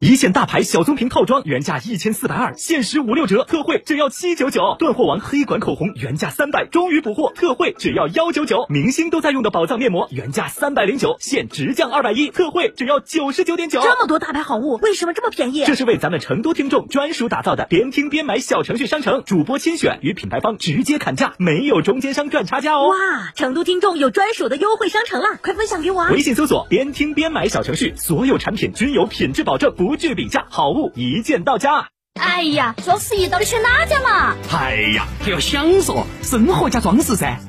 一线大牌小棕瓶套装原价一千四百二，限时五六折，特惠只要七九九。断货王黑管口红原价三百，终于补货，特惠只要幺九九。明星都在用的宝藏面膜原价三百零九，现直降二百一，特惠只要九十九点九。这么多大牌好物，为什么这么便宜？这是为咱们成都听众专属打造的边听边买小程序商城，主播亲选与品牌方直接砍价，没有中间商赚差价哦。哇，成都听众有专属的优惠商城了，快分享给我啊！微信搜索边听边买小程序，所有产品均有品质保证，不惧比价，好物一键到家。哎呀，双十一到底选哪家嘛？哎呀，还要享受生活加装饰噻！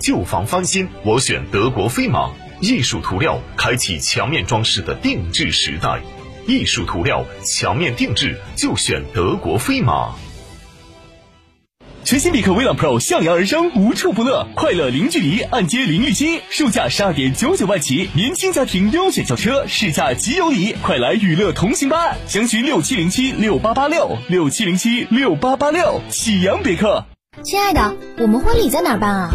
旧房翻新，我选德国飞马。艺术涂料开启墙面装饰的定制时代，艺术涂料墙面定制就选德国飞马。全新别克威朗 Pro 向阳而生，无处不乐，快乐零距离，按揭零利息，售价十二点九九万起，年轻家庭优选轿车，试驾即有礼，快来娱乐同行吧！详询六七零七六八八六六七零七六八八六，启阳别克。亲爱的，我们婚礼在哪儿办啊？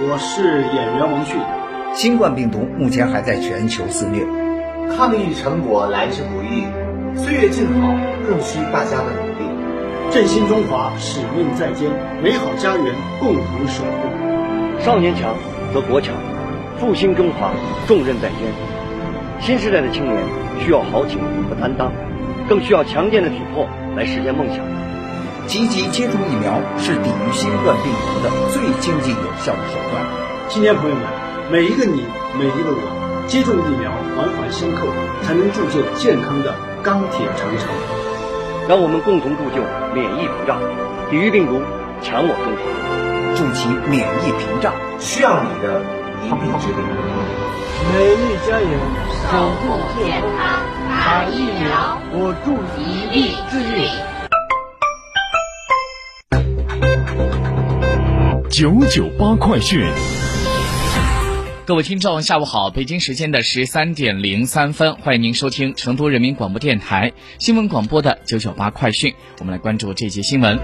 我是演员王迅。新冠病毒目前还在全球肆虐，抗疫成果来之不易，岁月静好更需大家的努力。振兴中华，使命在肩，美好家园共同守护。少年强则国强，复兴中华重任在肩。新时代的青年需要豪情和担当，更需要强健的体魄来实现梦想。积极接种疫苗是抵御新冠病毒的最经济有效的手段。青年朋友们，每一个你，每一个我，接种疫苗，环环相扣，才能铸就健康的钢铁长城。让我们共同铸就免疫屏障，抵御病毒，强我中华，筑起免疫屏障，需要你的一臂之力。美丽加油，守护健康，打疫苗，我助一臂之力。九九八快讯，各位听众，下午好！北京时间的十三点零三分，欢迎您收听成都人民广播电台新闻广播的九九八快讯。我们来关注这节新闻。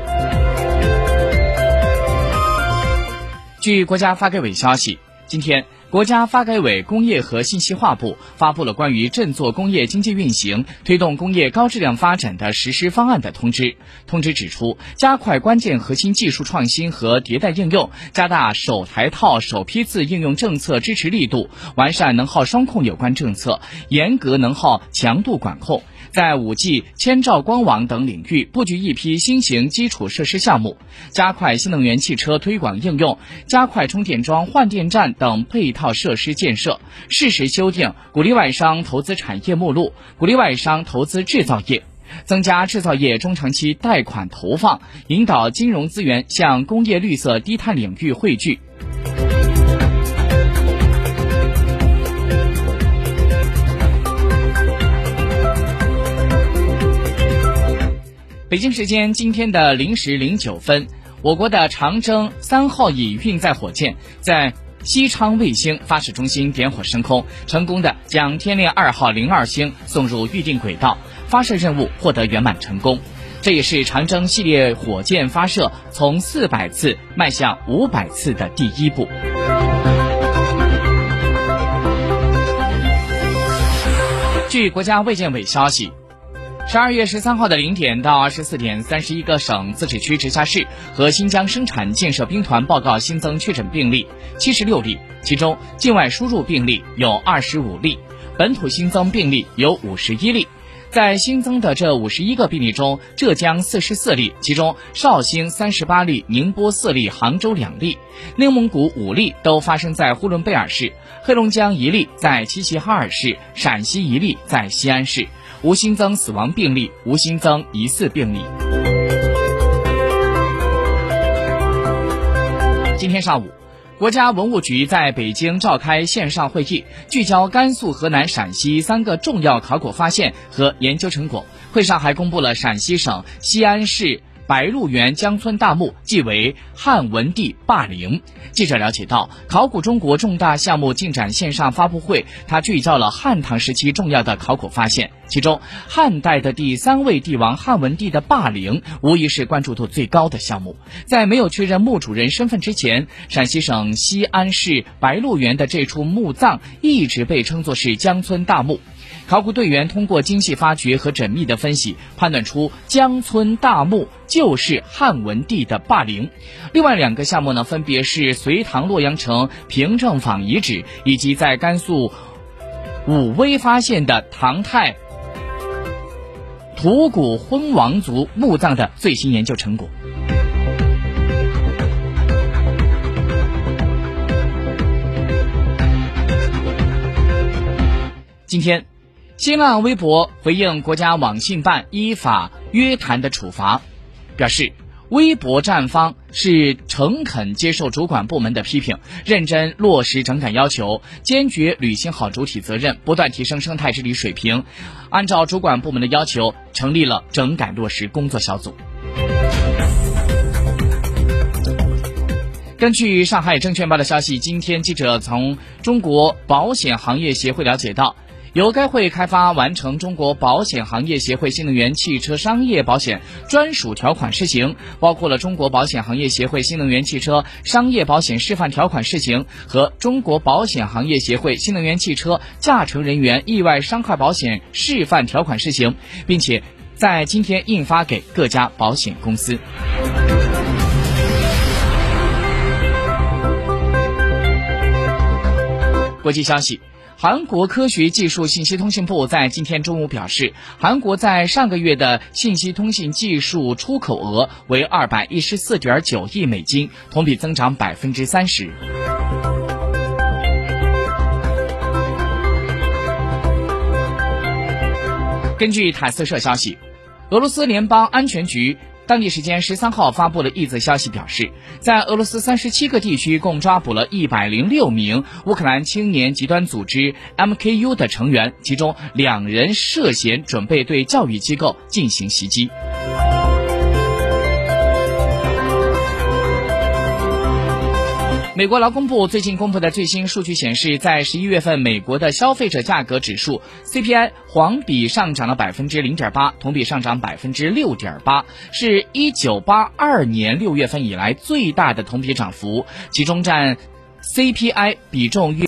据国家发改委消息，今天。国家发改委工业和信息化部发布了关于振作工业经济运行、推动工业高质量发展的实施方案的通知。通知指出，加快关键核心技术创新和迭代应用，加大首台套、首批次应用政策支持力度，完善能耗双控有关政策，严格能耗强度管控。在五 G、千兆光网等领域布局一批新型基础设施项目，加快新能源汽车推广应用，加快充电桩、换电站等配套设施建设，适时修订鼓励外商投资产业目录，鼓励外商投资制造业，增加制造业中长期贷款投放，引导金融资源向工业绿色低碳领域汇聚。北京时间今天的零时零九分，我国的长征三号乙运载火箭在西昌卫星发射中心点火升空，成功的将天链二号零二星送入预定轨道，发射任务获得圆满成功。这也是长征系列火箭发射从四百次迈向五百次的第一步。据国家卫健委消息，十二月十三号的零点到二十四点，三十一个省、自治区、直辖市和新疆生产建设兵团报告新增确诊病例七十六例，其中境外输入病例有二十五例，本土新增病例有五十一例。在新增的这五十一个病例中，浙江四十四例，其中绍兴三十八例，宁波四例，杭州两例，内蒙古五例都发生在呼伦贝尔市，黑龙江一例在齐齐哈尔市，陕西一例在西安市，无新增死亡病例，无新增疑似病例。今天上午。国家文物局在北京召开线上会议，聚焦甘肃、河南、陕西三个重要考古发现和研究成果。会上还公布了陕西省西安市。白鹿原江村大墓即为汉文帝霸陵。记者了解到，考古中国重大项目进展线上发布会，它聚焦了汉唐时期重要的考古发现，其中汉代的第三位帝王汉文帝的霸陵，无疑是关注度最高的项目。在没有确认墓主人身份之前，陕西省西安市白鹿原的这处墓葬一直被称作是江村大墓。考古队员通过精细发掘和缜密的分析，判断出江村大墓就是汉文帝的霸陵。另外两个项目呢，分别是隋唐洛阳城平政坊遗址，以及在甘肃武威发现的唐太吐谷浑王族墓葬的最新研究成果。今天。新浪微博回应国家网信办依法约谈的处罚，表示微博站方是诚恳接受主管部门的批评，认真落实整改要求，坚决履行好主体责任，不断提升生态治理水平。按照主管部门的要求，成立了整改落实工作小组。根据上海证券报的消息，今天记者从中国保险行业协会了解到。由该会开发完成中国保险行业协会新能源汽车商业保险专属条款试行，包括了中国保险行业协会新能源汽车商业保险示范条款试行和中国保险行业协会新能源汽车驾乘人员意外伤害保险示范条款试行，并且在今天印发给各家保险公司。国际消息。韩国科学技术信息通信部在今天中午表示，韩国在上个月的信息通信技术出口额为二百一十四点九亿美金，同比增长百分之三十。根据塔斯社消息，俄罗斯联邦安全局。当地时间十三号发布了一则消息，表示在俄罗斯三十七个地区共抓捕了一百零六名乌克兰青年极端组织 MKU 的成员，其中两人涉嫌准备对教育机构进行袭击。美国劳工部最近公布的最新数据显示，在十一月份，美国的消费者价格指数 CPI 环比上涨了百分之零点八，同比上涨百分之六点八，是一九八二年六月份以来最大的同比涨幅，其中占 CPI 比重约。